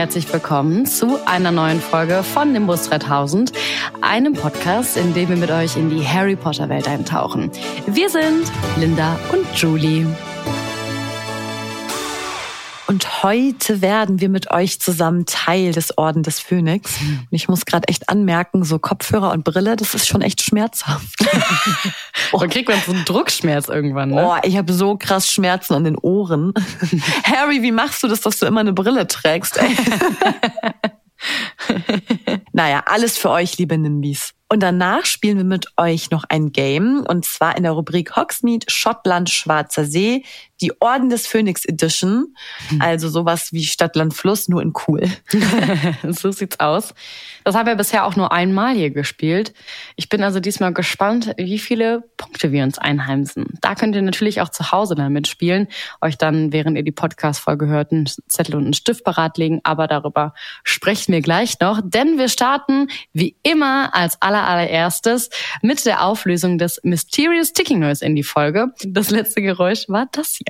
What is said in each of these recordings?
herzlich willkommen zu einer neuen Folge von Nimbus 3000, einem Podcast, in dem wir mit euch in die Harry Potter Welt eintauchen. Wir sind Linda und Julie. Und heute werden wir mit euch zusammen Teil des Orden des Phönix. Und ich muss gerade echt anmerken, so Kopfhörer und Brille, das ist schon echt schmerzhaft. oh. Man kriegt man so einen Druckschmerz irgendwann, ne? Oh, ich habe so krass Schmerzen an den Ohren. Harry, wie machst du das, dass du immer eine Brille trägst? Naja, alles für euch, liebe Nimbis. Und danach spielen wir mit euch noch ein Game und zwar in der Rubrik Hogsmeade, Schottland, Schwarzer See, die Orden des Phönix Edition. Hm. Also sowas wie Stadtland Fluss, nur in cool. so sieht's aus. Das haben wir bisher auch nur einmal hier gespielt. Ich bin also diesmal gespannt, wie viele Punkte wir uns einheimsen. Da könnt ihr natürlich auch zu Hause damit spielen, euch dann, während ihr die Podcast-Folge hört, einen Zettel und einen Stift parat legen. Aber darüber sprechen wir gleich noch, denn wir starten wie immer als aller allererstes mit der Auflösung des Mysterious Ticking Noise in die Folge. Das letzte Geräusch war das hier.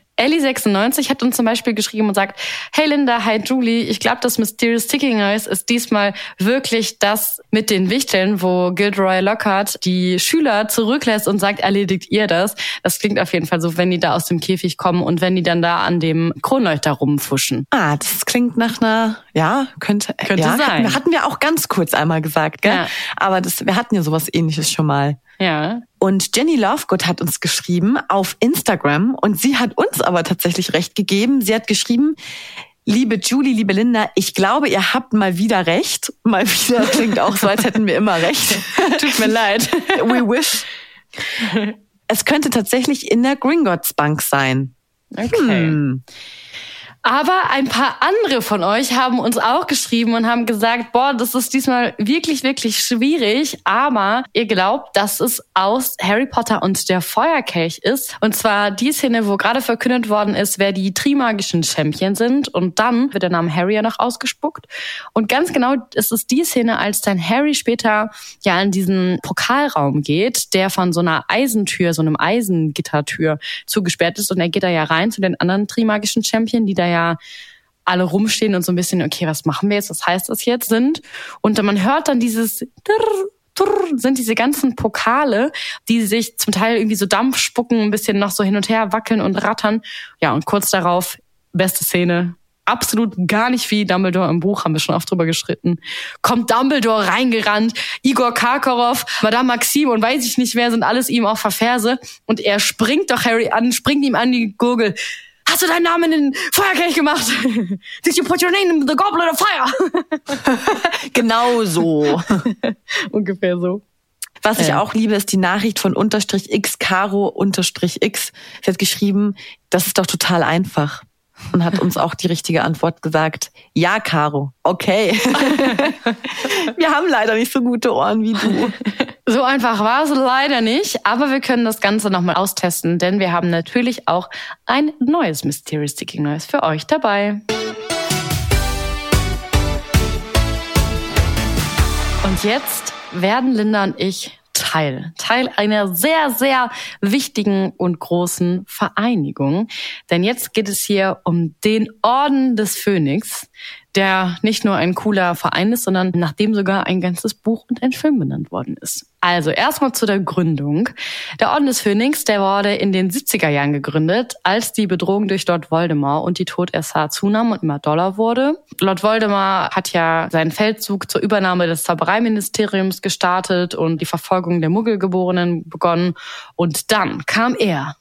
Ellie96 hat uns zum Beispiel geschrieben und sagt, hey Linda, hi Julie, ich glaube, das Mysterious Ticking Eyes ist diesmal wirklich das mit den Wichteln, wo Gilderoy Lockhart die Schüler zurücklässt und sagt, erledigt ihr das. Das klingt auf jeden Fall so, wenn die da aus dem Käfig kommen und wenn die dann da an dem Kronleuchter rumfuschen. Ah, das klingt nach einer, ja, könnte, könnte ja, sein. Hatten, hatten wir auch ganz kurz einmal gesagt, gell? Ja. Aber das, wir hatten ja sowas ähnliches schon mal. Ja. Und Jenny Lovegood hat uns geschrieben auf Instagram und sie hat uns aber tatsächlich recht gegeben. Sie hat geschrieben, Liebe Julie, liebe Linda, ich glaube, ihr habt mal wieder recht. Mal wieder klingt auch so, als hätten wir immer recht. Tut mir leid. We wish. Es könnte tatsächlich in der Gringotts Bank sein. Okay. Hm. Aber ein paar andere von euch haben uns auch geschrieben und haben gesagt, boah, das ist diesmal wirklich, wirklich schwierig. Aber ihr glaubt, dass es aus Harry Potter und der Feuerkelch ist. Und zwar die Szene, wo gerade verkündet worden ist, wer die Trimagischen Champion sind. Und dann wird der Name Harry ja noch ausgespuckt. Und ganz genau ist es die Szene, als dann Harry später ja in diesen Pokalraum geht, der von so einer Eisentür, so einem Eisengittertür zugesperrt ist. Und er geht da ja rein zu den anderen Trimagischen Champion, die da ja alle rumstehen und so ein bisschen, okay, was machen wir jetzt, was heißt das jetzt sind. Und man hört dann dieses sind diese ganzen Pokale, die sich zum Teil irgendwie so Dampf spucken, ein bisschen noch so hin und her wackeln und rattern. Ja, und kurz darauf, beste Szene, absolut gar nicht wie Dumbledore im Buch, haben wir schon oft drüber geschritten. Kommt Dumbledore reingerannt, Igor Karkaroff, Madame Maxim und weiß ich nicht wer, sind alles ihm auf Verferse. Und er springt doch Harry an, springt ihm an die Gurgel hast du deinen Namen in den Feuerkelch gemacht? Did you put your name in the goblet of fire? genau so. Ungefähr so. Was ich auch liebe, ist die Nachricht von unterstrich x Caro unterstrich x. Sie hat geschrieben, das ist doch total einfach und hat uns auch die richtige Antwort gesagt. Ja, Caro. Okay. wir haben leider nicht so gute Ohren wie du. So einfach war es leider nicht, aber wir können das Ganze nochmal austesten, denn wir haben natürlich auch ein neues Mysterious Sticking Noise für euch dabei. Und jetzt werden Linda und ich Teil. Teil einer sehr, sehr wichtigen und großen Vereinigung. Denn jetzt geht es hier um den Orden des Phönix, der nicht nur ein cooler Verein ist, sondern nachdem sogar ein ganzes Buch und ein Film benannt worden ist. Also erstmal zu der Gründung. Der Orden des Phönix, der wurde in den 70er Jahren gegründet, als die Bedrohung durch Lord Voldemort und die Todesser zunahm und immer doller wurde. Lord Voldemort hat ja seinen Feldzug zur Übernahme des Zaubereiministeriums gestartet und die Verfolgung der Muggelgeborenen begonnen. Und dann kam er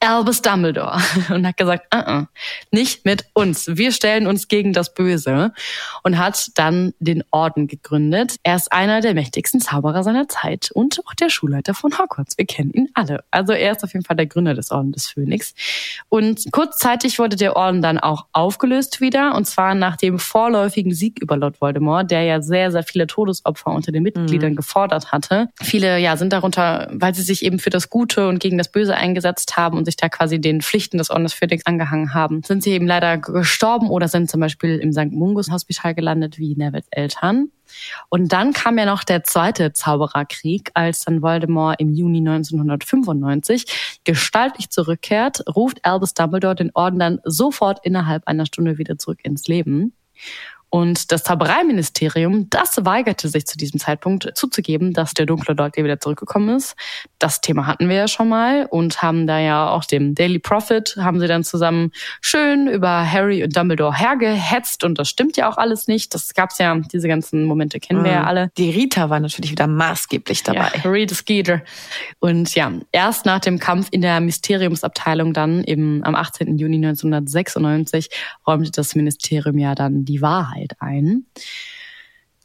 Albus Dumbledore und hat gesagt, uh -uh, nicht mit uns. Wir stellen uns gegen das Böse und hat dann den Orden gegründet. Er ist einer der mächtigsten Zauberer seiner Zeit und auch der Schulleiter von Hogwarts. Wir kennen ihn alle. Also er ist auf jeden Fall der Gründer des Orden des Phönix. Und kurzzeitig wurde der Orden dann auch aufgelöst wieder und zwar nach dem vorläufigen Sieg über Lord Voldemort, der ja sehr, sehr viele Todesopfer unter den Mitgliedern mhm. gefordert hatte. Viele ja sind darunter, weil sie sich eben für das Gute und gegen das Böse eingesetzt haben und sich da quasi den Pflichten des Orden des Phönix angehangen haben, sind sie eben leider gestorben oder sind zum Beispiel im St. Mungus Hospital gelandet, wie Nevils Eltern. Und dann kam ja noch der zweite Zaubererkrieg, als dann Voldemort im Juni 1995 gestaltlich zurückkehrt, ruft Albus Dumbledore den Orden dann sofort innerhalb einer Stunde wieder zurück ins Leben. Und das Zaubereiministerium, das weigerte sich zu diesem Zeitpunkt zuzugeben, dass der dunkle Lord wieder zurückgekommen ist. Das Thema hatten wir ja schon mal und haben da ja auch dem Daily Prophet, haben sie dann zusammen schön über Harry und Dumbledore hergehetzt und das stimmt ja auch alles nicht. Das gab's ja, diese ganzen Momente kennen wir ja mhm. alle. Die Rita war natürlich wieder maßgeblich dabei. Ja, Rita Skeeter. Und ja, erst nach dem Kampf in der Mysteriumsabteilung dann im, am 18. Juni 1996 räumte das Ministerium ja dann die Wahrheit Wahrheit ein.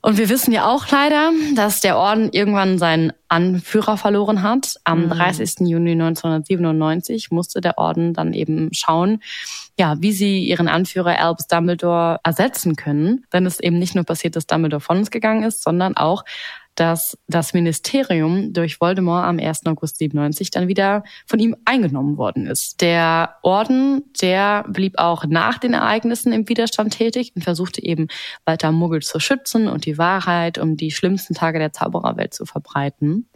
Und wir wissen ja auch leider, dass der Orden irgendwann seinen Anführer verloren hat. Am mhm. 30. Juni 1997 musste der Orden dann eben schauen, ja, wie sie ihren Anführer Albus Dumbledore ersetzen können. Denn es eben nicht nur passiert, dass Dumbledore von uns gegangen ist, sondern auch, dass das Ministerium durch Voldemort am 1. August 97 dann wieder von ihm eingenommen worden ist. Der Orden, der blieb auch nach den Ereignissen im Widerstand tätig und versuchte eben weiter Muggel zu schützen und die Wahrheit um die schlimmsten Tage der Zaubererwelt zu verbreiten.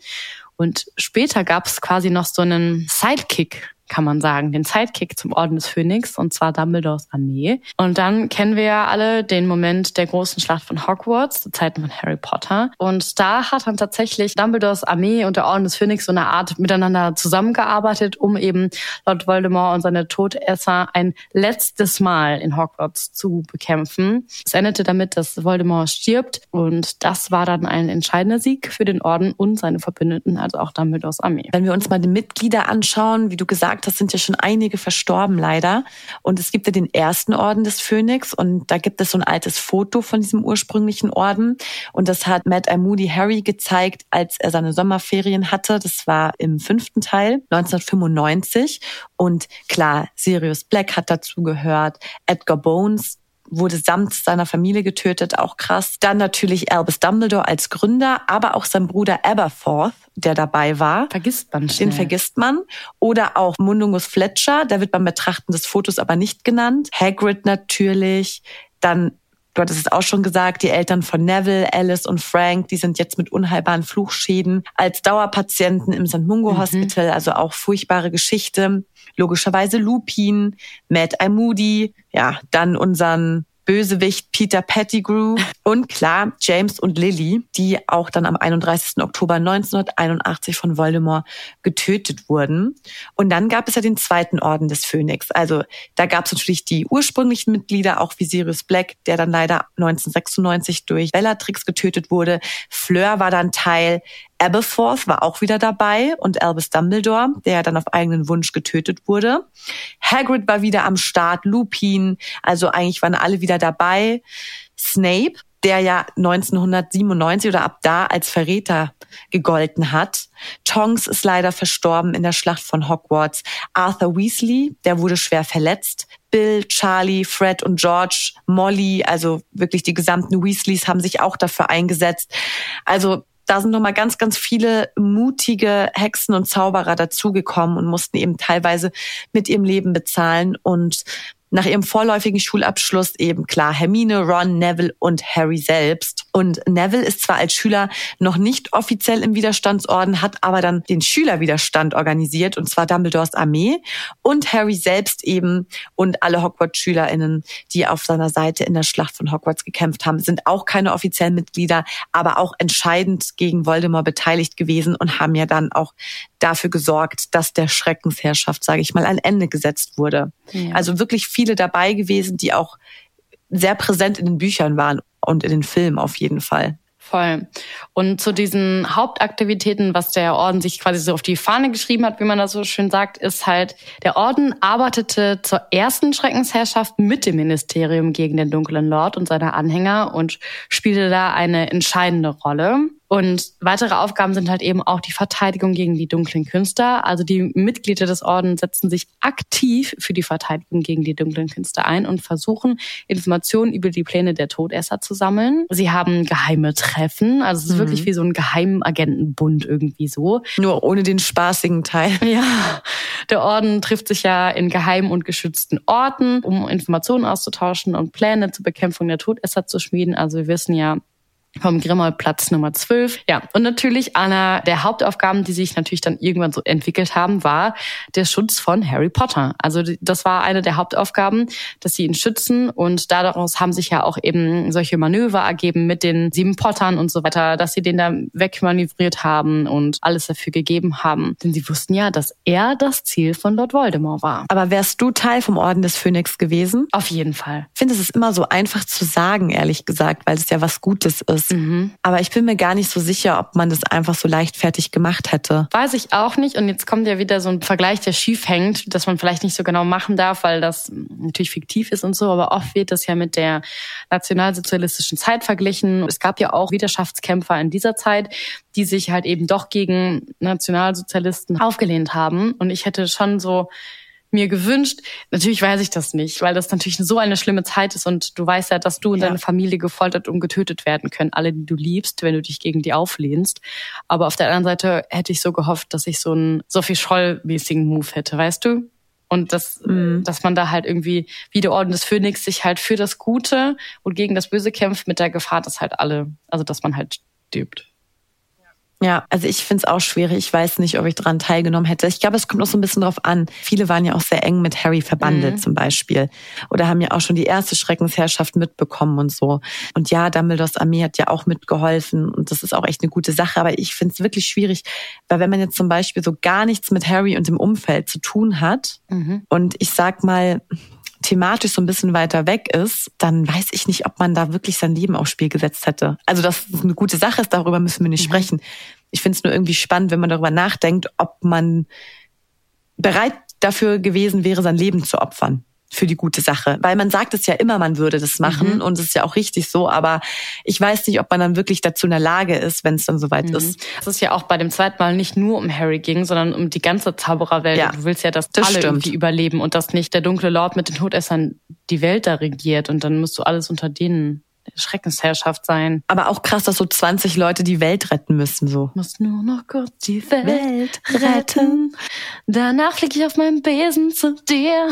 Und später gab es quasi noch so einen Sidekick kann man sagen, den Sidekick zum Orden des Phönix, und zwar Dumbledores Armee. Und dann kennen wir ja alle den Moment der großen Schlacht von Hogwarts, zu Zeiten von Harry Potter. Und da hat dann tatsächlich Dumbledores Armee und der Orden des Phönix so eine Art miteinander zusammengearbeitet, um eben Lord Voldemort und seine Todesser ein letztes Mal in Hogwarts zu bekämpfen. Es endete damit, dass Voldemort stirbt und das war dann ein entscheidender Sieg für den Orden und seine Verbündeten, also auch Dumbledores Armee. Wenn wir uns mal die Mitglieder anschauen, wie du gesagt gesagt hast, sind ja schon einige verstorben leider. Und es gibt ja den ersten Orden des Phönix und da gibt es so ein altes Foto von diesem ursprünglichen Orden. Und das hat Matt. Moody Harry gezeigt, als er seine Sommerferien hatte. Das war im fünften Teil, 1995. Und klar, Sirius Black hat dazu gehört, Edgar Bones, wurde samt seiner Familie getötet, auch krass. Dann natürlich Albus Dumbledore als Gründer, aber auch sein Bruder Aberforth, der dabei war. Vergisst man schnell. Den vergisst man. Oder auch Mundungus Fletcher, der wird beim Betrachten des Fotos aber nicht genannt. Hagrid natürlich. Dann Du hattest es auch schon gesagt, die Eltern von Neville, Alice und Frank, die sind jetzt mit unheilbaren Fluchschäden als Dauerpatienten im St. Mungo mhm. Hospital, also auch furchtbare Geschichte. Logischerweise Lupin, Matt I. Moody, ja, dann unseren Bösewicht Peter Pettigrew und klar James und Lily, die auch dann am 31. Oktober 1981 von Voldemort getötet wurden. Und dann gab es ja den zweiten Orden des Phönix. Also da gab es natürlich die ursprünglichen Mitglieder, auch wie Sirius Black, der dann leider 1996 durch Bellatrix getötet wurde. Fleur war dann Teil. Aberforth war auch wieder dabei und Albus Dumbledore, der dann auf eigenen Wunsch getötet wurde. Hagrid war wieder am Start, Lupin, also eigentlich waren alle wieder dabei. Snape, der ja 1997 oder ab da als Verräter gegolten hat. Tonks ist leider verstorben in der Schlacht von Hogwarts. Arthur Weasley, der wurde schwer verletzt. Bill, Charlie, Fred und George, Molly, also wirklich die gesamten Weasleys haben sich auch dafür eingesetzt. Also da sind nochmal ganz, ganz viele mutige Hexen und Zauberer dazugekommen und mussten eben teilweise mit ihrem Leben bezahlen. Und nach ihrem vorläufigen Schulabschluss eben klar Hermine, Ron, Neville und Harry selbst. Und Neville ist zwar als Schüler noch nicht offiziell im Widerstandsorden, hat aber dann den Schülerwiderstand organisiert, und zwar Dumbledores Armee und Harry selbst eben und alle Hogwarts-SchülerInnen, die auf seiner Seite in der Schlacht von Hogwarts gekämpft haben, sind auch keine offiziellen Mitglieder, aber auch entscheidend gegen Voldemort beteiligt gewesen und haben ja dann auch dafür gesorgt, dass der Schreckensherrschaft, sage ich mal, ein Ende gesetzt wurde. Ja. Also wirklich viele dabei gewesen, die auch sehr präsent in den Büchern waren und in den Filmen auf jeden Fall. Voll. Und zu diesen Hauptaktivitäten, was der Orden sich quasi so auf die Fahne geschrieben hat, wie man das so schön sagt, ist halt, der Orden arbeitete zur ersten Schreckensherrschaft mit dem Ministerium gegen den dunklen Lord und seine Anhänger und spielte da eine entscheidende Rolle. Und weitere Aufgaben sind halt eben auch die Verteidigung gegen die dunklen Künstler. Also die Mitglieder des Ordens setzen sich aktiv für die Verteidigung gegen die dunklen Künstler ein und versuchen, Informationen über die Pläne der Todesser zu sammeln. Sie haben geheime Treffen. Also es ist mhm. wirklich wie so ein Geheimagentenbund irgendwie so. Nur ohne den spaßigen Teil. Ja. Der Orden trifft sich ja in geheimen und geschützten Orten, um Informationen auszutauschen und Pläne zur Bekämpfung der Todesser zu schmieden. Also wir wissen ja, vom Grimmauld Platz Nummer 12. Ja, und natürlich einer der Hauptaufgaben, die sich natürlich dann irgendwann so entwickelt haben, war der Schutz von Harry Potter. Also das war eine der Hauptaufgaben, dass sie ihn schützen und daraus haben sich ja auch eben solche Manöver ergeben mit den sieben Pottern und so weiter, dass sie den da wegmanövriert haben und alles dafür gegeben haben. Denn sie wussten ja, dass er das Ziel von Lord Voldemort war. Aber wärst du Teil vom Orden des Phönix gewesen? Auf jeden Fall. Ich finde, es ist immer so einfach zu sagen, ehrlich gesagt, weil es ja was Gutes ist ist. Mhm. Aber ich bin mir gar nicht so sicher, ob man das einfach so leichtfertig gemacht hätte. Weiß ich auch nicht. Und jetzt kommt ja wieder so ein Vergleich, der schief hängt, dass man vielleicht nicht so genau machen darf, weil das natürlich fiktiv ist und so. Aber oft wird das ja mit der nationalsozialistischen Zeit verglichen. Es gab ja auch Widerschaftskämpfer in dieser Zeit, die sich halt eben doch gegen Nationalsozialisten aufgelehnt haben. Und ich hätte schon so mir gewünscht. Natürlich weiß ich das nicht, weil das natürlich so eine schlimme Zeit ist und du weißt ja, dass du und ja. deine Familie gefoltert und getötet werden können, alle, die du liebst, wenn du dich gegen die auflehnst. Aber auf der anderen Seite hätte ich so gehofft, dass ich so einen Sophie Scholl-mäßigen Move hätte, weißt du? Und das, mhm. dass man da halt irgendwie, wie der Orden des Phönix, sich halt für das Gute und gegen das Böse kämpft mit der Gefahr, dass halt alle, also dass man halt stirbt. Ja, also ich finde es auch schwierig. Ich weiß nicht, ob ich daran teilgenommen hätte. Ich glaube, es kommt noch so ein bisschen drauf an. Viele waren ja auch sehr eng mit Harry verbandelt mhm. zum Beispiel. Oder haben ja auch schon die erste Schreckensherrschaft mitbekommen und so. Und ja, Dumbledores Armee hat ja auch mitgeholfen. Und das ist auch echt eine gute Sache. Aber ich finde es wirklich schwierig, weil wenn man jetzt zum Beispiel so gar nichts mit Harry und dem Umfeld zu tun hat mhm. und ich sag mal, thematisch so ein bisschen weiter weg ist, dann weiß ich nicht, ob man da wirklich sein Leben aufs Spiel gesetzt hätte. Also das ist eine gute Sache ist, darüber müssen wir nicht mhm. sprechen. Ich finde es nur irgendwie spannend, wenn man darüber nachdenkt, ob man bereit dafür gewesen wäre, sein Leben zu opfern für die gute Sache. Weil man sagt es ja immer, man würde das machen mhm. und es ist ja auch richtig so, aber ich weiß nicht, ob man dann wirklich dazu in der Lage ist, wenn es dann soweit mhm. ist. Es ist ja auch bei dem zweiten Mal nicht nur um Harry ging, sondern um die ganze Zaubererwelt. Ja. Du willst ja, dass das alle stimmt. irgendwie überleben und dass nicht der dunkle Lord mit den Todessern die Welt da regiert und dann musst du alles unter denen Schreckensherrschaft sein. Aber auch krass, dass so 20 Leute die Welt retten müssen, so. Muss nur noch kurz die Welt, Welt retten. Danach fliege ich auf meinem Besen zu dir.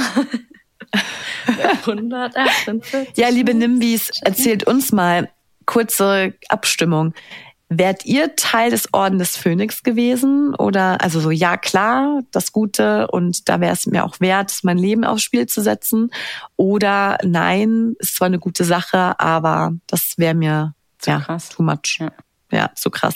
148. Ja, liebe Nimbis, erzählt uns mal kurze Abstimmung. Wärt ihr Teil des Orden des Phönix gewesen? Oder also so, ja klar, das Gute und da wäre es mir auch wert, mein Leben aufs Spiel zu setzen. Oder nein, ist zwar eine gute Sache, aber das wäre mir zu ja, krass. too much. Ja. ja, zu krass.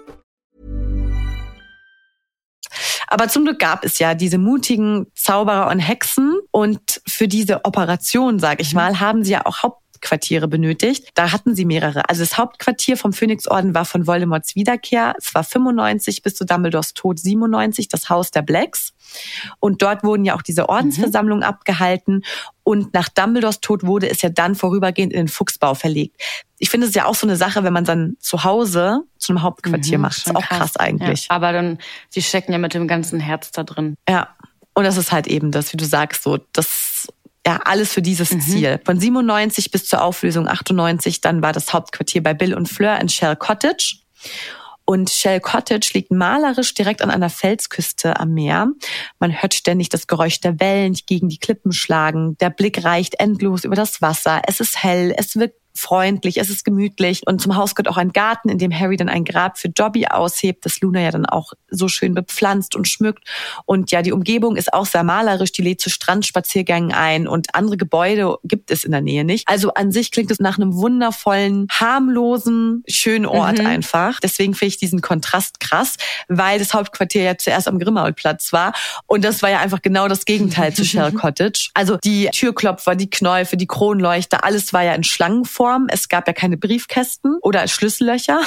Aber zum Glück gab es ja diese mutigen Zauberer und Hexen und für diese Operation, sag ich mhm. mal, haben sie ja auch Haupt Hauptquartiere benötigt. Da hatten sie mehrere. Also das Hauptquartier vom Phönixorden war von Voldemorts Wiederkehr. Es war 95 bis zu Dumbledores Tod 97, das Haus der Blacks. Und dort wurden ja auch diese Ordensversammlungen mhm. abgehalten. Und nach Dumbledores Tod wurde es ja dann vorübergehend in den Fuchsbau verlegt. Ich finde es ja auch so eine Sache, wenn man dann zu Hause zu einem Hauptquartier mhm, macht. Das ist auch krass, krass eigentlich. Ja, aber dann, sie stecken ja mit dem ganzen Herz da drin. Ja. Und das ist halt eben das, wie du sagst, so, das ja, alles für dieses mhm. Ziel. Von 97 bis zur Auflösung 98, dann war das Hauptquartier bei Bill und Fleur in Shell Cottage. Und Shell Cottage liegt malerisch direkt an einer Felsküste am Meer. Man hört ständig das Geräusch der Wellen, die gegen die Klippen schlagen. Der Blick reicht endlos über das Wasser. Es ist hell, es wirkt freundlich, es ist gemütlich und zum Haus gehört auch ein Garten, in dem Harry dann ein Grab für Dobby aushebt, das Luna ja dann auch so schön bepflanzt und schmückt und ja, die Umgebung ist auch sehr malerisch, die lädt zu Strandspaziergängen ein und andere Gebäude gibt es in der Nähe nicht. Also an sich klingt es nach einem wundervollen, harmlosen, schönen Ort mhm. einfach. Deswegen finde ich diesen Kontrast krass, weil das Hauptquartier ja zuerst am Grimmauld-Platz war und das war ja einfach genau das Gegenteil zu Shell Cottage. Also die Türklopfer, die Knäufe, die Kronleuchter, alles war ja in Schlangenform Form. Es gab ja keine Briefkästen oder Schlüssellöcher.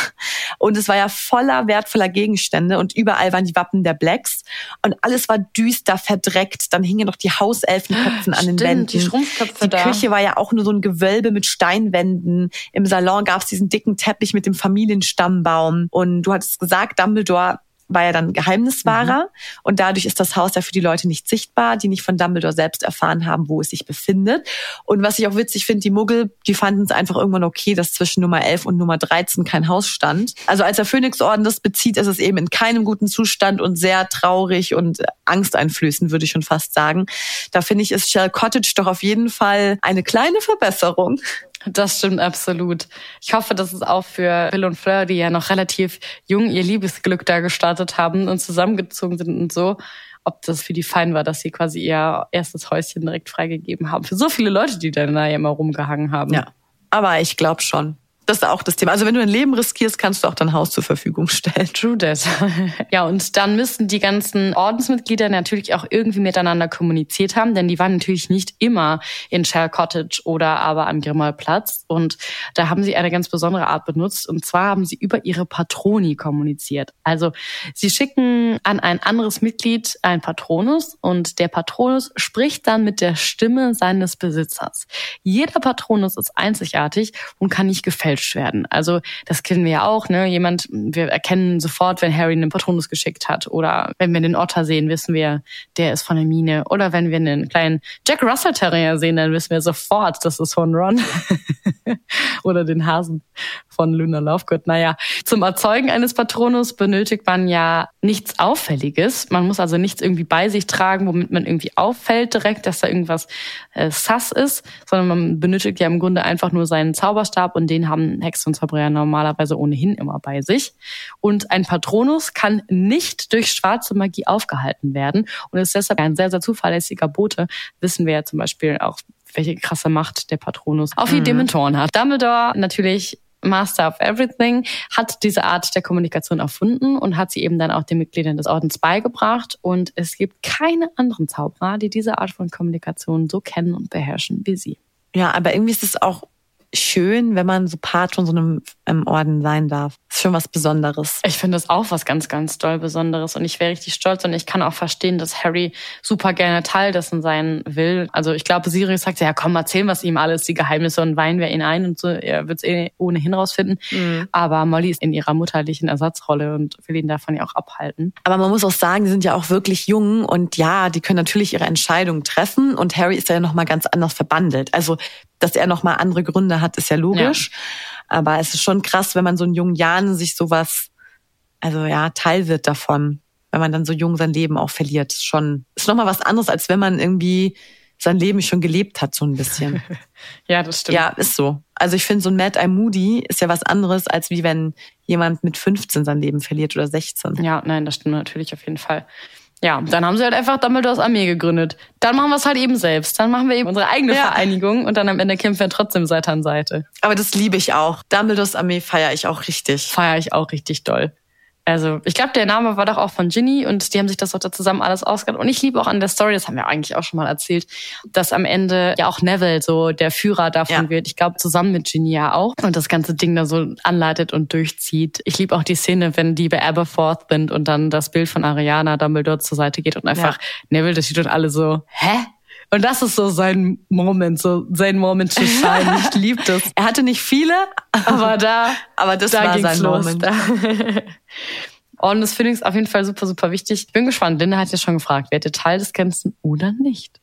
Und es war ja voller wertvoller Gegenstände und überall waren die Wappen der Blacks. Und alles war düster, verdreckt. Dann hingen noch die Hauselfenköpfen an den Wänden. Die Schrumpfköpfe Die da. Küche war ja auch nur so ein Gewölbe mit Steinwänden. Im Salon gab es diesen dicken Teppich mit dem Familienstammbaum. Und du hattest gesagt, Dumbledore war ja dann Geheimniswahrer mhm. und dadurch ist das Haus ja für die Leute nicht sichtbar, die nicht von Dumbledore selbst erfahren haben, wo es sich befindet. Und was ich auch witzig finde, die Muggel, die fanden es einfach irgendwann okay, dass zwischen Nummer 11 und Nummer 13 kein Haus stand. Also als der Phönixorden das bezieht, ist es eben in keinem guten Zustand und sehr traurig und angsteinflößend, würde ich schon fast sagen. Da finde ich, ist Shell Cottage doch auf jeden Fall eine kleine Verbesserung. Das stimmt absolut. Ich hoffe, dass es auch für Bill und Fleur, die ja noch relativ jung ihr Liebesglück da gestartet haben und zusammengezogen sind und so, ob das für die fein war, dass sie quasi ihr erstes Häuschen direkt freigegeben haben. Für so viele Leute, die da ja immer rumgehangen haben. Ja, aber ich glaube schon. Das ist auch das Thema. Also wenn du dein Leben riskierst, kannst du auch dein Haus zur Verfügung stellen. True that. ja, und dann müssen die ganzen Ordensmitglieder natürlich auch irgendwie miteinander kommuniziert haben, denn die waren natürlich nicht immer in Shell Cottage oder aber am Grimmauld-Platz. Und da haben sie eine ganz besondere Art benutzt. Und zwar haben sie über ihre Patroni kommuniziert. Also sie schicken an ein anderes Mitglied ein Patronus und der Patronus spricht dann mit der Stimme seines Besitzers. Jeder Patronus ist einzigartig und kann nicht gefällt gefälscht werden. Also das kennen wir ja auch, ne? Jemand, wir erkennen sofort, wenn Harry einen Patronus geschickt hat. Oder wenn wir den Otter sehen, wissen wir, der ist von der Mine. Oder wenn wir einen kleinen Jack Russell Terrier sehen, dann wissen wir sofort, das ist von Ron. Oder den Hasen von Luna Lovegood. Naja, zum Erzeugen eines Patronus benötigt man ja nichts Auffälliges. Man muss also nichts irgendwie bei sich tragen, womit man irgendwie auffällt direkt, dass da irgendwas äh, sass ist, sondern man benötigt ja im Grunde einfach nur seinen Zauberstab und den haben haben Hexen und Zauberer normalerweise ohnehin immer bei sich. Und ein Patronus kann nicht durch schwarze Magie aufgehalten werden und ist deshalb ein sehr, sehr zuverlässiger Bote. Wissen wir ja zum Beispiel auch, welche krasse Macht der Patronus auf die mhm. Dementoren hat. Dumbledore natürlich Master of Everything, hat diese Art der Kommunikation erfunden und hat sie eben dann auch den Mitgliedern des Ordens beigebracht. Und es gibt keine anderen Zauberer, die diese Art von Kommunikation so kennen und beherrschen wie sie. Ja, aber irgendwie ist es auch schön, wenn man so Part von so einem ähm, Orden sein darf. Das ist schon was Besonderes. Ich finde das auch was ganz, ganz doll Besonderes und ich wäre richtig stolz und ich kann auch verstehen, dass Harry super gerne Teil dessen sein will. Also ich glaube, Sirius sagt ja, komm, erzähl was ihm alles, die Geheimnisse und weinen wir ihn ein und so. Er wird es eh ohnehin rausfinden. Mhm. Aber Molly ist in ihrer mutterlichen Ersatzrolle und will ihn davon ja auch abhalten. Aber man muss auch sagen, die sind ja auch wirklich jung und ja, die können natürlich ihre Entscheidungen treffen und Harry ist ja noch mal ganz anders verbandelt. Also dass er noch mal andere Gründe hat, ist ja logisch. Ja. Aber es ist schon krass, wenn man so in jungen Jahren sich sowas, also ja, Teil wird davon, wenn man dann so jung sein Leben auch verliert. Schon ist noch mal was anderes, als wenn man irgendwie sein Leben schon gelebt hat, so ein bisschen. ja, das stimmt. Ja, ist so. Also ich finde, so ein Mad Eye Moody ist ja was anderes, als wie wenn jemand mit 15 sein Leben verliert oder 16. Ja, nein, das stimmt natürlich auf jeden Fall. Ja, dann haben sie halt einfach Dumbledores Armee gegründet. Dann machen wir es halt eben selbst. Dann machen wir eben unsere eigene ja. Vereinigung und dann am Ende kämpfen wir trotzdem Seite an Seite. Aber das liebe ich auch. Dumbledores Armee feiere ich auch richtig. Feiere ich auch richtig doll. Also ich glaube, der Name war doch auch von Ginny und die haben sich das doch da zusammen alles ausgedacht. Und ich liebe auch an der Story, das haben wir eigentlich auch schon mal erzählt, dass am Ende ja auch Neville so der Führer davon Ja. wird. Ich glaube, zusammen mit Ginny ja auch. Und das ganze Ding da so anleitet und durchzieht. Ich liebe auch die Szene, wenn die bei Aberforth sind und dann das Bild von Ariana Dumbledore zur Seite geht und einfach Neville, das steht und alle so, hä? Und das ist so sein Moment, so sein Moment to shine. Ich liebe das. Er hatte nicht viele, Aber da, aber das da war sein los. Moment. Und das finde ich auf jeden Fall super, super wichtig. Ich bin gespannt. Linda hat ja schon gefragt, werdet ihr Teil des Ganzen oder nicht?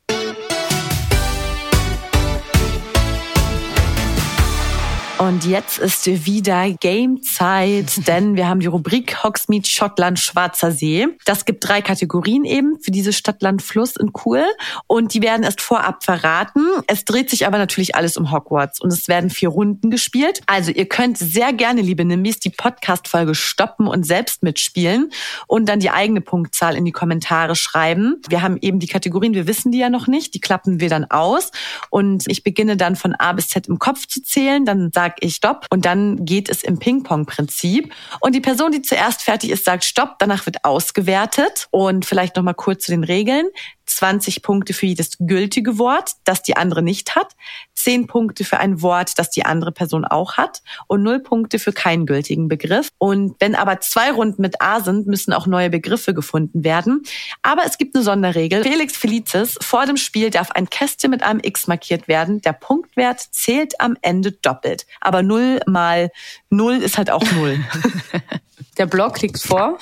Und jetzt ist wieder Gamezeit, denn wir haben die Rubrik Hogsmeade Schottland Schwarzer See. Das gibt drei Kategorien eben für diese Stadt, Land, Fluss in cool. Und die werden erst vorab verraten. Es dreht sich aber natürlich alles um Hogwarts und es werden vier Runden gespielt. Also ihr könnt sehr gerne, liebe Nimbis, die Podcast-Folge stoppen und selbst mitspielen und dann die eigene Punktzahl in die Kommentare schreiben. Wir haben eben die Kategorien, wir wissen die ja noch nicht, die klappen wir dann aus und ich beginne dann von A bis Z im Kopf zu zählen, dann sage ich Stopp und dann geht es im Ping-Pong-Prinzip und die Person, die zuerst fertig ist, sagt Stopp, danach wird ausgewertet und vielleicht noch mal kurz zu den Regeln. 20 Punkte für jedes gültige Wort, das die andere nicht hat, 10 Punkte für ein Wort, das die andere Person auch hat und 0 Punkte für keinen gültigen Begriff. Und wenn aber zwei Runden mit A sind, müssen auch neue Begriffe gefunden werden. Aber es gibt eine Sonderregel. Felix Felicis, vor dem Spiel darf ein Kästchen mit einem X markiert werden. Der Punktwert zählt am Ende doppelt. Aber 0 mal 0 ist halt auch 0. Der Blog liegt vor.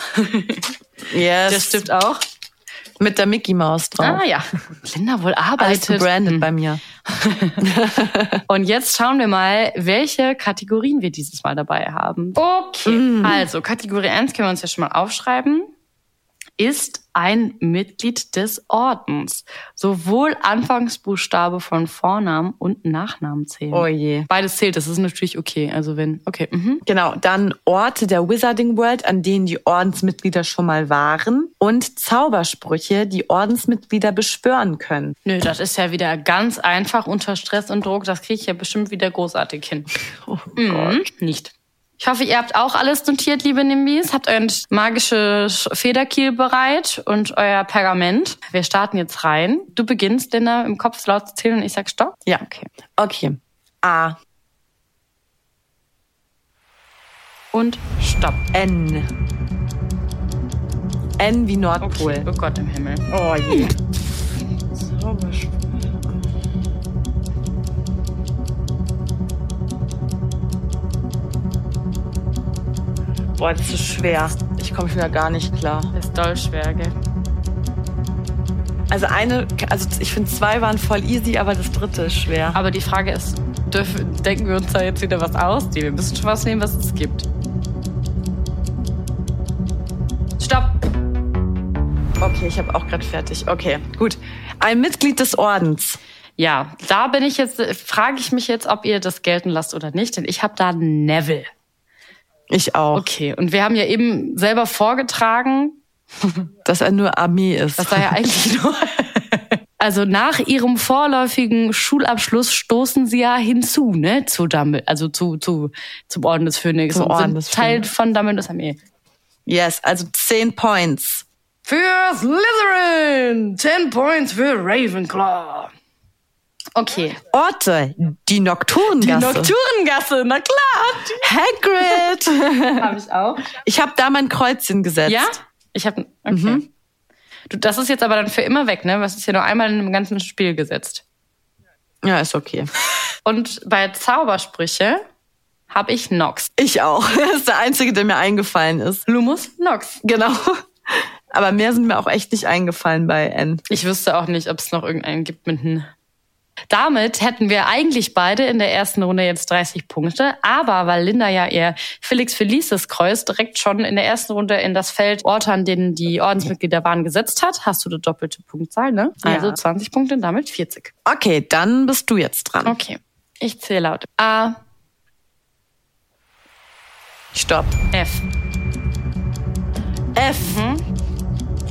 yes. Der stimmt auch. Mit der Mickey Maus drauf. Ah ja. Linda wohl Alles arbeitet. gebrandet Hm. bei mir. Und jetzt schauen wir mal, welche Kategorien wir dieses Mal dabei haben. Okay. Also, Kategorie 1 können wir uns ja schon mal aufschreiben. Ist ein Mitglied des Ordens. Sowohl Anfangsbuchstabe von Vornamen und Nachnamen zählen. Oh je. Beides zählt, das ist natürlich okay. Also wenn, okay. Mhm. Genau, dann Orte der Wizarding World, an denen die Ordensmitglieder schon mal waren und Zaubersprüche, die Ordensmitglieder beschwören können. Nö, das ist ja wieder ganz einfach unter Stress und Druck. Das kriege ich ja bestimmt wieder großartig hin. Oh Mhm, nicht. Ich hoffe, ihr habt auch alles notiert, liebe Nimbis. Habt euren magisches Federkiel bereit und euer Pergament. Wir starten jetzt rein. Du beginnst, Linda, im Kopf laut zu zählen und ich sag Stopp. Ja. Okay. Okay. A, Und Stopp. N. N wie Nordpol. Okay. Oh Gott im Himmel. Oh je. Boah, das ist schwer. Ich komme wieder gar nicht klar. Ist doll schwer, gell? Also eine, also ich finde zwei waren voll easy, aber das dritte ist schwer. Aber die Frage ist, dürfen, denken wir uns da jetzt wieder was aus? Nee, wir müssen schon was nehmen, was es gibt. Stopp. Okay, ich habe auch gerade fertig. Okay, gut. Ein Mitglied des Ordens. Ja, da bin ich jetzt, frage ich mich jetzt, ob ihr das gelten lasst oder nicht, denn ich habe da Neville. Ich auch. Okay, und wir haben ja eben selber vorgetragen, Dass er nur Armee ist. das war ja eigentlich nur. Also nach ihrem vorläufigen Schulabschluss stoßen sie ja hinzu, ne, zu Dumbledore, also zu, zu, zum Orden des Phönix Zum Orden des Teil von Dumbledores Armee. yes, also 10 Points. Für Slytherin! 10 Points für Ravenclaw. Okay. Orte, die Nocturngasse. Die Nocturngasse, na klar. Hagrid. Habe ich auch. Ich habe da mein Kreuzchen gesetzt. Ja? Ich habe okay. Du, das ist jetzt aber dann für immer weg, ne? Was ist hier nur einmal in dem ganzen Spiel gesetzt. Ja, ist okay. Und bei Zaubersprüche habe ich Nox. Ich auch. Das ist der einzige, der mir eingefallen ist. Lumus Nox. Genau. Aber mehr sind mir auch echt nicht eingefallen bei N. Ich wüsste auch nicht, ob es noch irgendeinen gibt mit einem. Damit hätten wir eigentlich beide in der ersten Runde jetzt 30 Punkte. Aber weil Linda ja ihr Felix Felices Kreuz direkt schon in der ersten Runde in das Feld Orte, an denen die Ordensmitglieder waren, gesetzt hat, hast du die doppelte Punktzahl, ne? Also Ja. 20 Punkte und damit 40. Okay, dann bist du jetzt dran. Okay. Ich zähle laut. A, Stopp. F. F.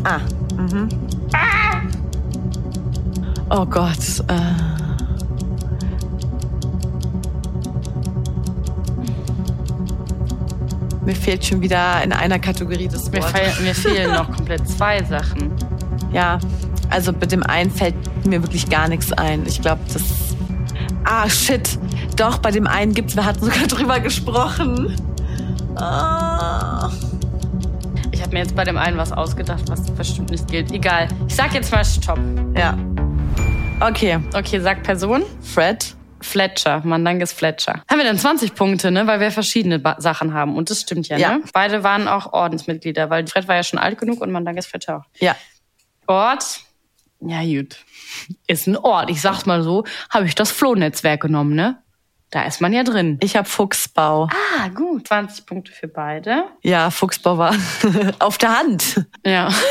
Ah. Mhm. Oh Gott. Äh. mir fehlt schon wieder in einer Kategorie das Mir, Wort. fehl, mir fehlen noch komplett zwei Sachen. Ja, also mit dem einen fällt mir wirklich gar nichts ein. Ich glaube, das. Ah, shit. Doch, bei dem einen gibt's, wir hatten sogar drüber gesprochen. Ah. Ich habe mir jetzt bei dem einen was ausgedacht, was bestimmt nicht gilt. Egal. Ich sag jetzt mal Stopp. Ja. Okay, Okay, sag Person. Fred. Fletcher, Mandanges Fletcher. Haben wir dann 20 Punkte, ne? Weil wir verschiedene ba Sachen haben. Und das stimmt ja, Ja. ne? Beide waren auch Ordensmitglieder, weil Fred war ja schon alt genug und Mandanges Fletcher auch. Ja. Ort, ja gut, ist ein Ort. Ich sag's mal so, habe ich das Flohnetzwerk genommen, ne? Da ist man ja drin. Ich habe Fuchsbau. Ah, gut. 20 Punkte für beide. Ja, Fuchsbau war auf der Hand. Ja.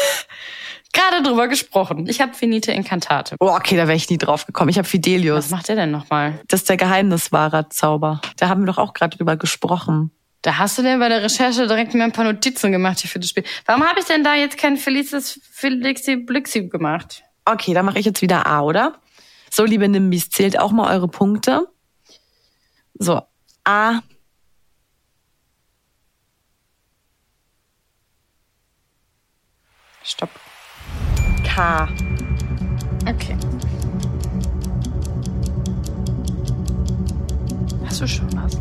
Gerade drüber gesprochen. Ich habe Finite Incantate. Oh, okay, da wäre ich nie drauf gekommen. Ich habe Was Fidelius. macht der denn nochmal? Das ist der Geheimniswahrer-Zauber. Da haben wir doch auch gerade drüber gesprochen. Da hast du denn bei der Recherche direkt mir ein paar Notizen gemacht hier für das Spiel. Warum habe ich denn da jetzt kein Felices Felixi Blixi gemacht? Okay, dann mache ich jetzt wieder A, oder? So, liebe Nimbis, zählt auch mal eure Punkte. So, A. Stopp. K. Okay. Hast du schon was?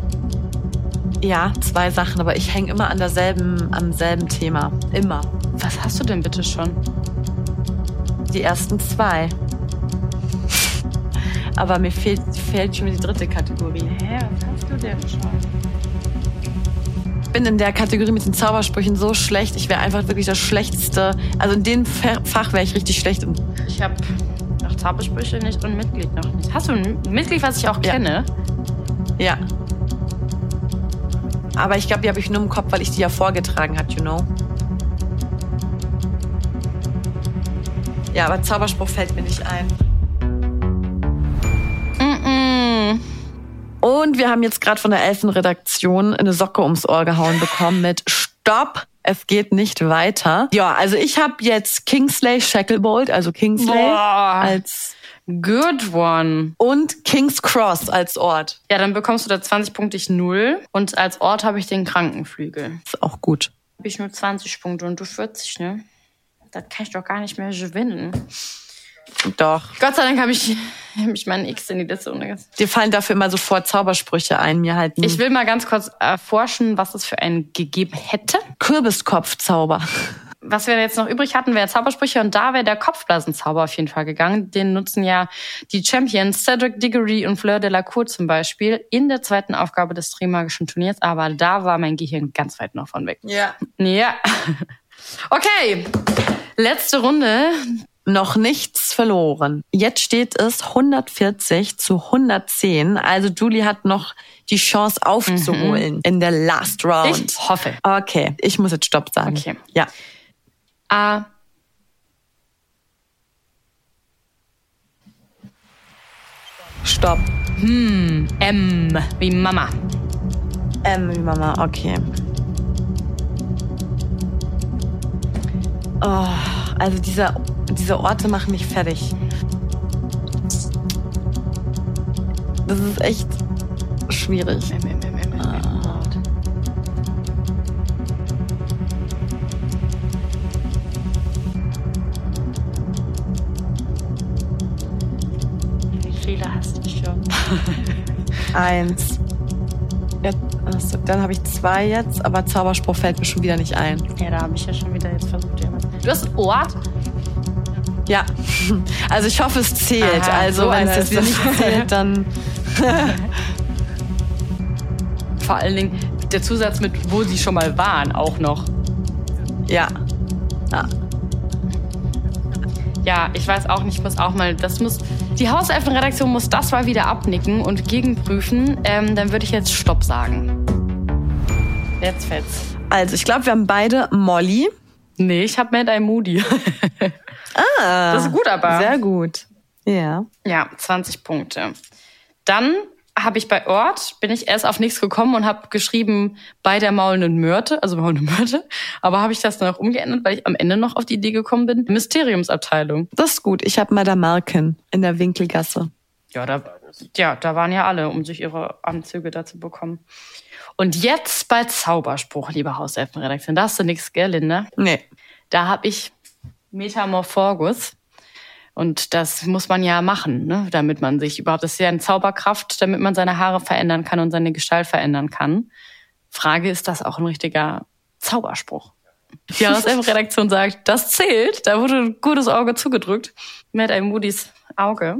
Ja, zwei Sachen, aber ich hänge immer an derselben, am selben Thema. Immer. Was hast du denn bitte schon? Die ersten zwei. Aber mir fehlt, fehlt schon die dritte Kategorie. Hä, was hast du denn schon? Ich bin in der Kategorie mit den Zaubersprüchen so schlecht. Ich wäre einfach wirklich das Schlechteste. Also in dem Fa- Fach wäre ich richtig schlecht. Und Ich habe noch Zaubersprüche nicht und Mitglied noch nicht. Hast du ein Mitglied, was ich auch Ja. kenne? ja. Aber ich glaube, die habe ich nur im Kopf, weil ich die ja vorgetragen hat, you know. Ja, aber Zauberspruch fällt mir nicht ein. Mm-mm. Und wir haben jetzt gerade von der Elfenredaktion eine Socke ums Ohr gehauen bekommen mit Stopp, es geht nicht weiter. Ja, also ich habe jetzt Kingsley Shacklebolt, also Kingsley Boah. als Good one. und King's Cross als Ort. Ja, dann bekommst du da 20 Punkte, ich null. Und als Ort habe ich den Krankenflügel. Ist auch gut. Habe ich nur 20 Punkte und du 40, ne? Das kann ich doch gar nicht mehr gewinnen. Doch. Gott sei Dank habe ich, hab ich meinen X in die Liste untergesetzt. Dir fallen dafür immer sofort Zaubersprüche ein, mir halt Ich ein will mal ganz kurz erforschen, was es für einen gegeben hätte. Kürbiskopfzauber. Was wir jetzt noch übrig hatten, wäre Zaubersprüche und da wäre der Kopfblasenzauber auf jeden Fall gegangen. Den nutzen ja die Champions Cedric Diggory und Fleur de la Cour zum Beispiel in der zweiten Aufgabe des Trimagischen Turniers, aber da war mein Gehirn ganz weit noch von weg. Ja. Ja. Okay, letzte Runde. Noch nichts verloren. Jetzt steht es 140 zu 110. Also Julie hat noch die Chance aufzuholen in der Last Round. Ich hoffe. Okay, ich muss jetzt Stopp sagen. Okay. Ja. A. Stopp. M wie Mama. Ähm, wie Mama, okay. Oh, also diese, diese Orte machen mich fertig. Das ist echt schwierig. Wie viele hast du schon? Eins. Jetzt, achso, dann habe ich zwei jetzt, aber Zauberspruch fällt mir schon wieder nicht ein. Ja, da habe ich ja schon wieder jetzt versucht. Du hast Ort? Ja, also ich hoffe, es zählt. Aha, also so wenn es jetzt wieder nicht zählt, dann Vor allen Dingen der Zusatz mit, wo sie schon mal waren, auch noch. ja. ja. Ja, ich weiß auch nicht, ich muss auch mal, das muss, die Hauselfenredaktion muss das mal wieder abnicken und gegenprüfen. Ähm, dann würde ich jetzt Stopp sagen. Jetzt fällt's. Also ich glaube, wir haben beide Molly. Nee, ich habe Mad Eye Moody. Ah, Das ist gut, aber. Sehr gut. Ja. Ja, 20 Punkte. Dann habe ich bei Ort, bin ich erst auf nichts gekommen und habe geschrieben bei der maulenden Myrte, also maulende Myrte. Aber habe ich das dann auch umgeändert, weil ich am Ende noch auf die Idee gekommen bin. Mysteriumsabteilung. Das ist gut. Ich habe Madame Malkin in der Winkelgasse. Ja, da, ja, da waren ja alle, um sich ihre Anzüge da zu bekommen. Und jetzt bei Zauberspruch, liebe Hauselfenredaktion. Da hast du nichts, gell, Linda? Nee. Da habe ich Metamorphogus. Und das muss man ja machen, ne? damit man sich überhaupt, das ist ja eine Zauberkraft, damit man seine Haare verändern kann und seine Gestalt verändern kann. Frage, ist das auch ein richtiger Zauberspruch? Die Jahreself-Redaktion sagt, das zählt. Da wurde ein gutes Auge zugedrückt mit einem Moody's Auge.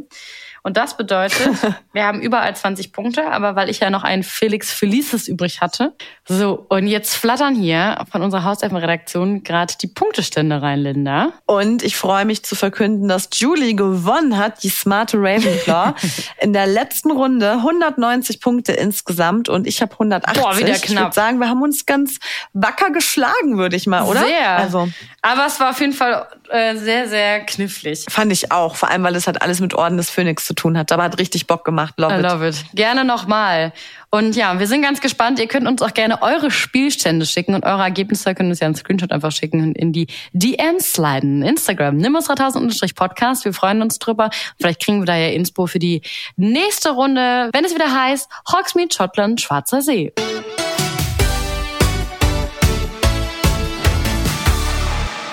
Und das bedeutet, wir haben überall 20 Punkte, aber weil ich ja noch einen Felix Felices übrig hatte. So, und jetzt flattern hier von unserer Hauselfenredaktion gerade die Punktestände rein, Linda. Und ich freue mich zu verkünden, dass Julie gewonnen hat, die smarte Ravenclaw. In der letzten Runde 190 Punkte insgesamt und ich habe 180. Boah, wieder knapp. Ich würde sagen, wir haben uns ganz wacker geschlagen, würde ich mal, oder? Sehr. Also, Aber es war auf jeden Fall äh, sehr, sehr knifflig. fand ich auch. Vor allem, weil es hat alles mit Orden des Phönix zu tun hat. Aber hat richtig Bock gemacht. Love I it. love it. Gerne nochmal. Und ja, wir sind ganz gespannt. Ihr könnt uns auch gerne eure Spielstände schicken und eure Ergebnisse könnt uns ja einen Screenshot einfach schicken und in die DMs sliden. Instagram, nimbus3000-podcast. Wir freuen uns drüber. Vielleicht kriegen wir da ja Inspo für die nächste Runde, wenn es wieder heißt Hogsmeade, Schottland, Schwarzer See.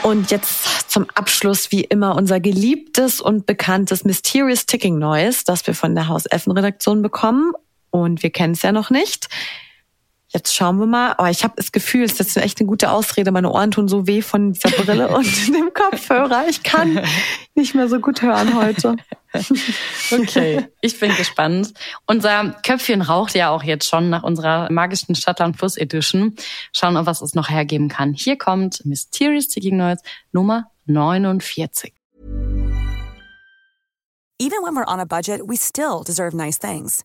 Und jetzt zum Abschluss wie immer unser geliebtes und bekanntes Mysterious Ticking Noise, das wir von der Hauselfen-Redaktion bekommen. Und wir kennen es ja noch nicht. Jetzt schauen wir mal. Aber ich habe das Gefühl, es ist echt eine gute Ausrede. Meine Ohren tun so weh von dieser Brille und dem Kopfhörer. Ich kann nicht mehr so gut hören heute. Okay, ich bin gespannt. Unser Köpfchen raucht ja auch jetzt schon nach unserer magischen Stadtland Plus Edition. Schauen, ob was es noch hergeben kann. Hier kommt Mysterious Ticking Noise Nummer 49. Even when we're on a budget, we still deserve nice things.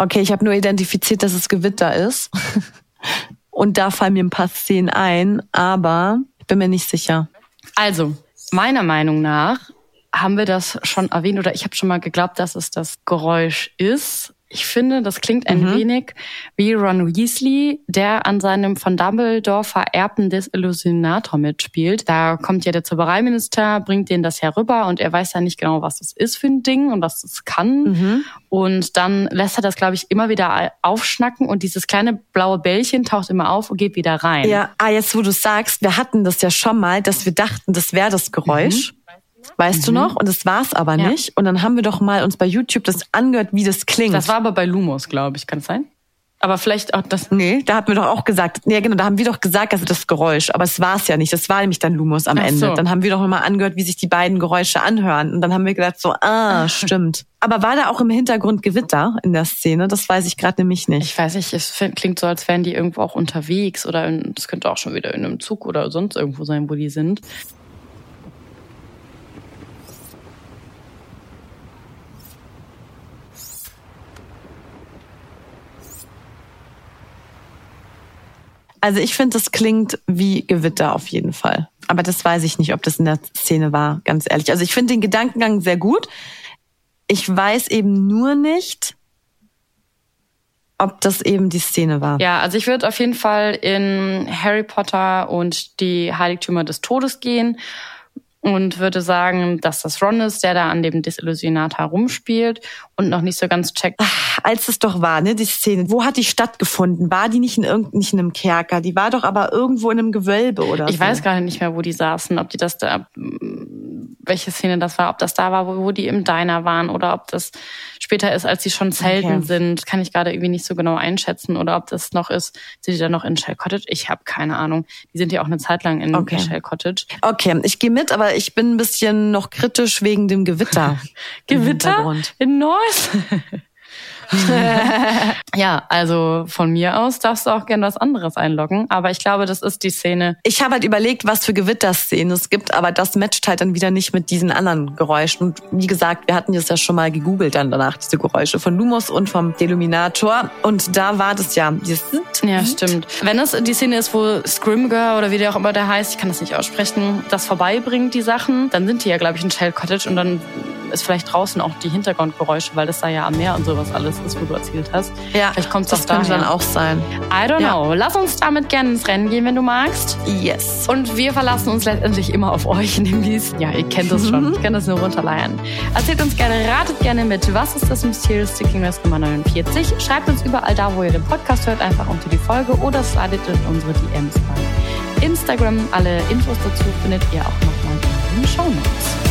Okay, ich habe nur identifiziert, dass es Gewitter ist. Und da fallen mir ein paar Szenen ein, aber ich bin mir nicht sicher. Also, meiner Meinung nach haben wir das schon erwähnt oder ich habe schon mal geglaubt, dass es das Geräusch ist. Ich finde, das klingt ein wenig wie Ron Weasley, der an seinem von Dumbledore vererbten Desillusionator mitspielt. Da kommt ja der Zaubereiminister, bringt den das herüber und er weiß ja nicht genau, was das ist für ein Ding und was das kann. Und dann lässt er das, glaube ich, immer wieder aufschnacken und dieses kleine blaue Bällchen taucht immer auf und geht wieder rein. Ja, ah, jetzt wo du sagst, wir hatten das ja schon mal, dass wir dachten, das wäre das Geräusch. Weißt du noch? Und das war's aber Ja. nicht. Und dann haben wir doch mal uns bei YouTube das angehört, wie das klingt. Das war aber bei Lumos, glaube ich. Kann es sein? Aber vielleicht auch das. Nee, da hatten wir doch auch gesagt, nee, genau, da haben wir doch gesagt, dass das Geräusch, aber es war's ja nicht. Das war nämlich dann Lumos am Ach Ende. so. Dann haben wir doch mal angehört, wie sich die beiden Geräusche anhören. Und dann haben wir gedacht, so, ah, stimmt. Aber war da auch im Hintergrund Gewitter in der Szene? Das weiß ich gerade nämlich nicht. Ich weiß nicht, es klingt so, als wären die irgendwo auch unterwegs oder das könnte auch schon wieder in einem Zug oder sonst irgendwo sein, wo die sind. Also ich finde, das klingt wie Gewitter auf jeden Fall. Aber das weiß ich nicht, ob das in der Szene war, ganz ehrlich. Also ich finde den Gedankengang sehr gut. Ich weiß eben nur nicht, ob das eben die Szene war. Ja, also ich würde auf jeden Fall in Harry Potter und die Heiligtümer des Todes gehen. Und würde sagen, dass das Ron ist, der da an dem Desillusionator rumspielt und noch nicht so ganz checkt. Ach, als es doch war, ne, die Szene, wo hat die stattgefunden? War die nicht in irgendeinem nicht in einem Kerker? Die war doch aber irgendwo in einem Gewölbe oder Ich so. weiß gar nicht mehr, wo die saßen, ob die das da, welche Szene das war, ob das da war, wo, wo die im Diner waren oder ob das später ist, als sie schon Zelten Okay. sind. Kann ich gerade irgendwie nicht so genau einschätzen oder ob das noch ist, sind die da noch in Shell Cottage? Ich habe keine Ahnung. Die sind ja auch eine Zeit lang in Okay. Shell Cottage. Okay, ich gehe mit, aber ich bin ein bisschen noch kritisch wegen dem Gewitter. Gewitter in Neuss. ja, also von mir aus darfst du auch gern was anderes einloggen, aber ich glaube, das ist die Szene. Ich habe halt überlegt, was für Gewitterszenen es gibt, aber das matcht halt dann wieder nicht mit diesen anderen Geräuschen. Und wie gesagt, wir hatten das ja schon mal gegoogelt dann danach, diese Geräusche von Lumos und vom Deluminator. Und da war das ja dieses Ja, stimmt. Wenn es die Szene ist, wo Scrimger oder wie der auch immer der heißt, ich kann das nicht aussprechen, das vorbeibringt, die Sachen, dann sind die ja, glaube ich, in Shell Cottage und dann ist vielleicht draußen auch die Hintergrundgeräusche, weil das da ja am Meer und sowas alles ist, wo du erzählt hast. Ja, Vielleicht kommt's das auch könnte daher. dann auch sein. I don't Ja. know. Lass uns damit gerne ins Rennen gehen, wenn du magst. Yes. Und wir verlassen uns letztendlich immer auf euch, nämlich, ja, ihr kennt das schon, ich kann das nur runterleiern. Erzählt uns gerne, ratet gerne mit, was ist das Mysterious Sticking Rest Nummer 49? Schreibt uns überall da, wo ihr den Podcast hört, einfach unter die Folge oder slidet in unsere DMs bei Instagram. Alle Infos dazu findet ihr auch nochmal in den Show Notes.